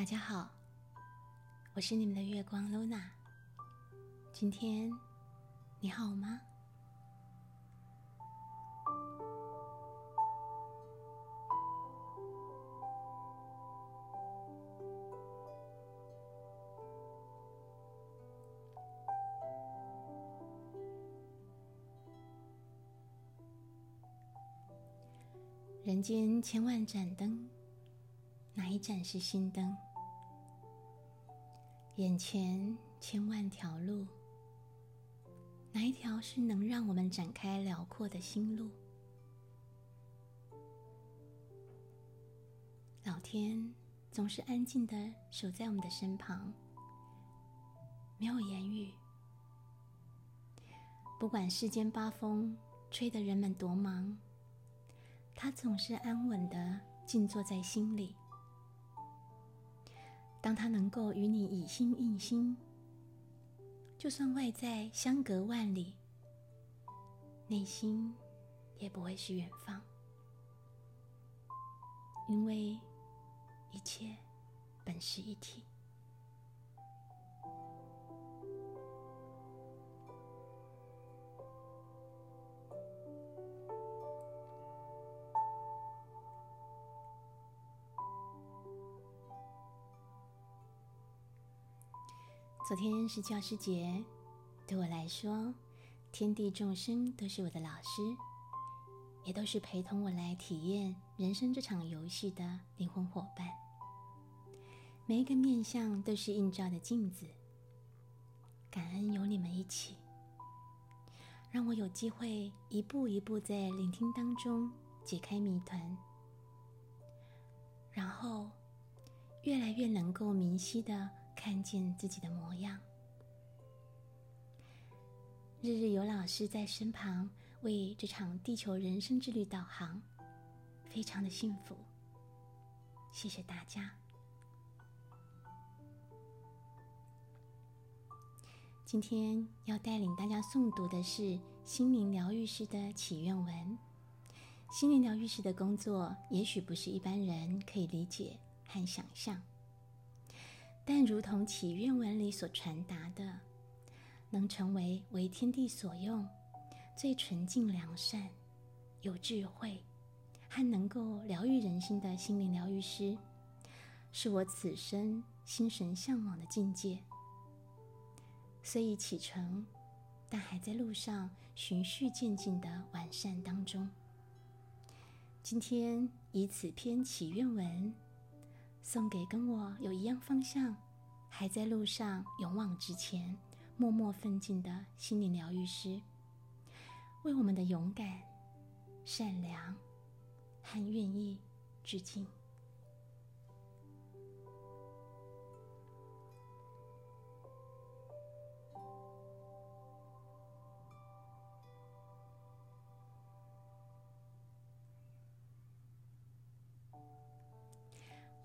大家好，我是你们的月光 Luna。今天你好吗？人间千万盏灯，哪一盏是心灯？眼前千万条路，哪一条是能让我们展开辽阔的心路？老天总是安静的守在我们的身旁，没有言语。不管世间八风吹得人们多忙，他总是安稳的静坐在心里。当他能够与你以心印心，就算外在相隔万里，内心也不会是远方，因为一切本是一体。昨天是教师节，对我来说，天地众生都是我的老师，也都是陪同我来体验人生这场游戏的灵魂伙伴。每一个面相都是映照的镜子，感恩有你们一起，让我有机会一步一步在聆听当中解开谜团，然后越来越能够明晰的。看见自己的模样，日日有老师在身旁为这场地球人生之旅导航，非常的幸福。谢谢大家。今天要带领大家诵读的是心灵疗愈师的祈愿文。心灵疗愈师的工作，也许不是一般人可以理解和想象。但如同祈愿文里所传达的，能成为为天地所用、最纯净良善、有智慧，和能够疗愈人心的心灵疗愈师，是我此生心神向往的境界。虽已启程，但还在路上循序渐进的完善当中。今天以此篇祈愿文。送给跟我有一样方向，还在路上勇往直前、默默奋进的心灵疗愈师，为我们的勇敢、善良和愿意致敬。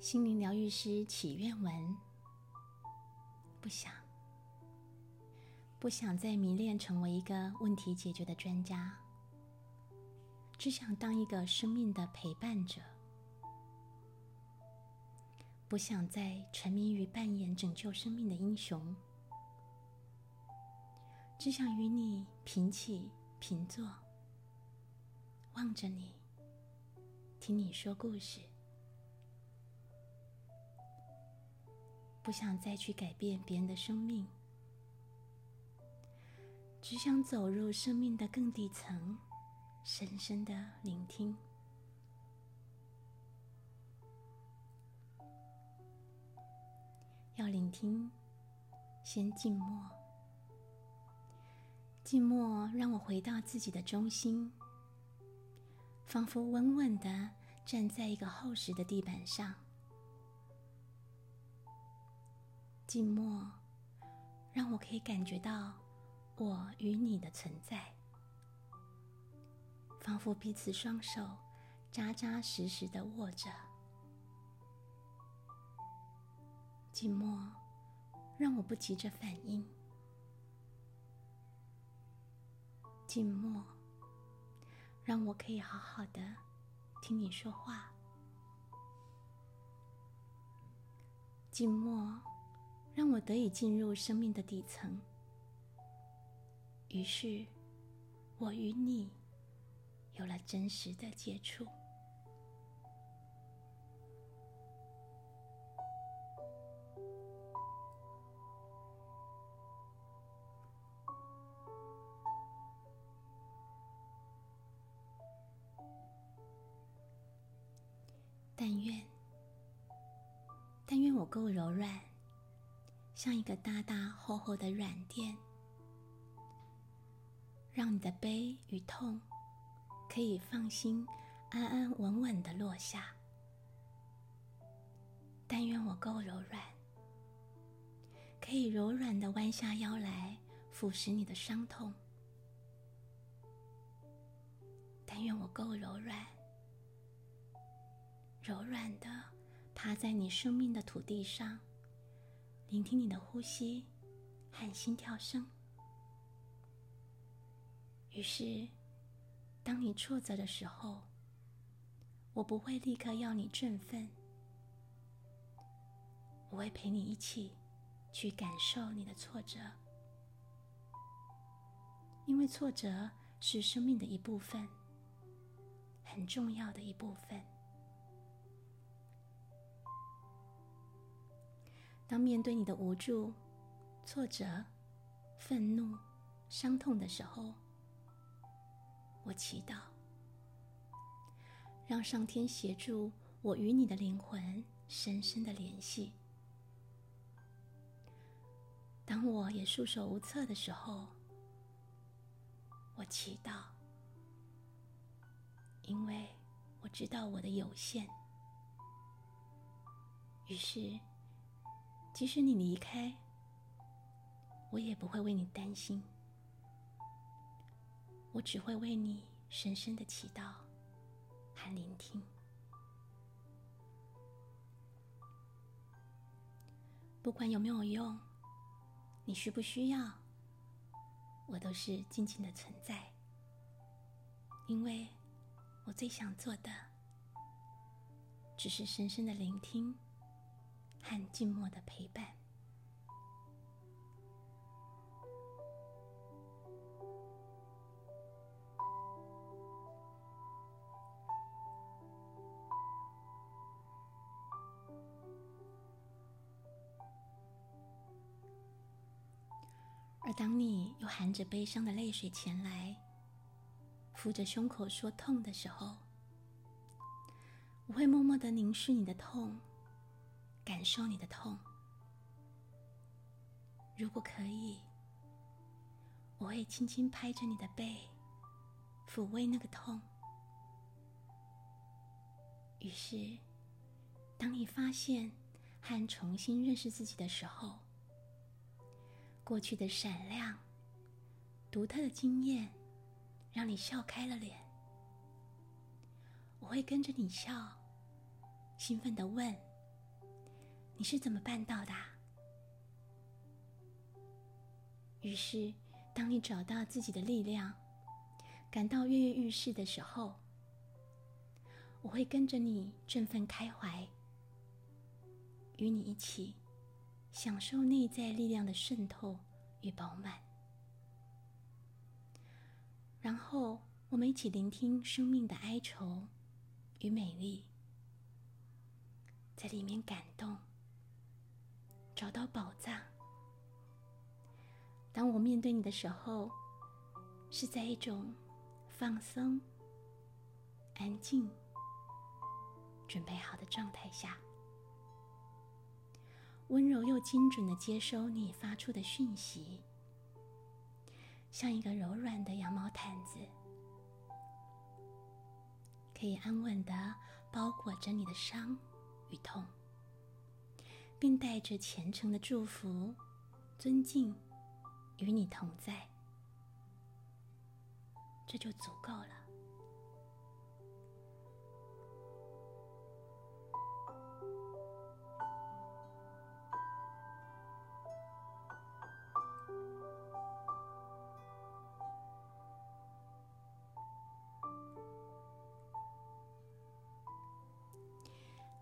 心灵疗愈师祈愿文：不想，不想再迷恋成为一个问题解决的专家，只想当一个生命的陪伴者。不想再沉迷于扮演拯救生命的英雄，只想与你平起平坐，望着你，听你说故事。不想再去改变别人的生命，只想走入生命的更底层，深深的聆听。要聆听，先静默。静默让我回到自己的中心，仿佛稳稳的站在一个厚实的地板上。静默让我可以感觉到我与你的存在，仿佛彼此双手扎扎实实的握着。静默让我不急着反应，静默让我可以好好的听你说话，静默让我得以进入生命的底层。于是，我与你有了真实的接触。但愿，但愿我够柔软，像一个大大厚厚的软垫，让你的悲与痛可以放心、安安稳稳的落下。但愿我够柔软，可以柔软的弯下腰来腐蚀你的伤痛。但愿我够柔软。柔软的趴在你生命的土地上，聆听你的呼吸和心跳声。于是，当你挫折的时候，我不会立刻要你振奋，我会陪你一起去感受你的挫折，因为挫折是生命的一部分，很重要的一部分。当面对你的无助、挫折、愤怒、伤痛的时候，我祈祷，让上天协助我与你的灵魂深深的联系。当我也束手无策的时候，我祈祷，因为我知道我的有限，于是。即使你离开，我也不会为你担心。我只会为你深深的祈祷和聆听。不管有没有用，你需不需要，我都是静静的存在。因为我最想做的，只是深深的聆听。和静默的陪伴。而当你又含着悲伤的泪水前来，扶着胸口说痛的时候，我会默默的凝视你的痛。感受你的痛，如果可以，我会轻轻拍着你的背，抚慰那个痛。于是，当你发现和重新认识自己的时候，过去的闪亮、独特的经验，让你笑开了脸。我会跟着你笑，兴奋的问。你是怎么办到的？于是，当你找到自己的力量，感到跃跃欲试的时候，我会跟着你振奋开怀，与你一起享受内在力量的渗透与饱满。然后，我们一起聆听生命的哀愁与美丽，在里面感动，找到宝藏。当我面对你的时候，是在一种放松、安静、准备好的状态下，温柔又精准的接收你发出的讯息，像一个柔软的羊毛毯子，可以安稳的包裹着你的伤与痛，并带着虔诚的祝福、尊敬。与你同在，这就足够了。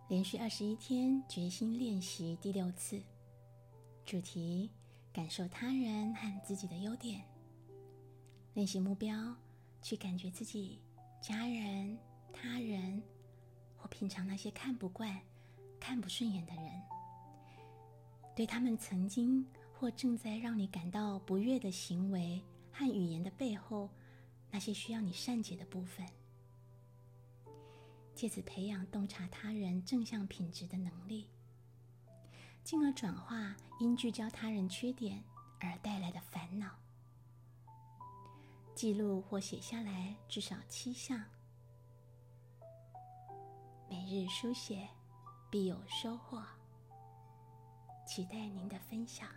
连续二十一天决心练习第六次，主题。感受他人和自己的优点，练习目标，去感觉自己家人、他人或平常那些看不惯、看不顺眼的人，对他们曾经或正在让你感到不悦的行为和语言的背后，那些需要你善解的部分，借此培养洞察他人正向品质的能力。进而转化因聚焦他人缺点而带来的烦恼，记录或写下来至少七项，每日书写必有收获。期待您的分享。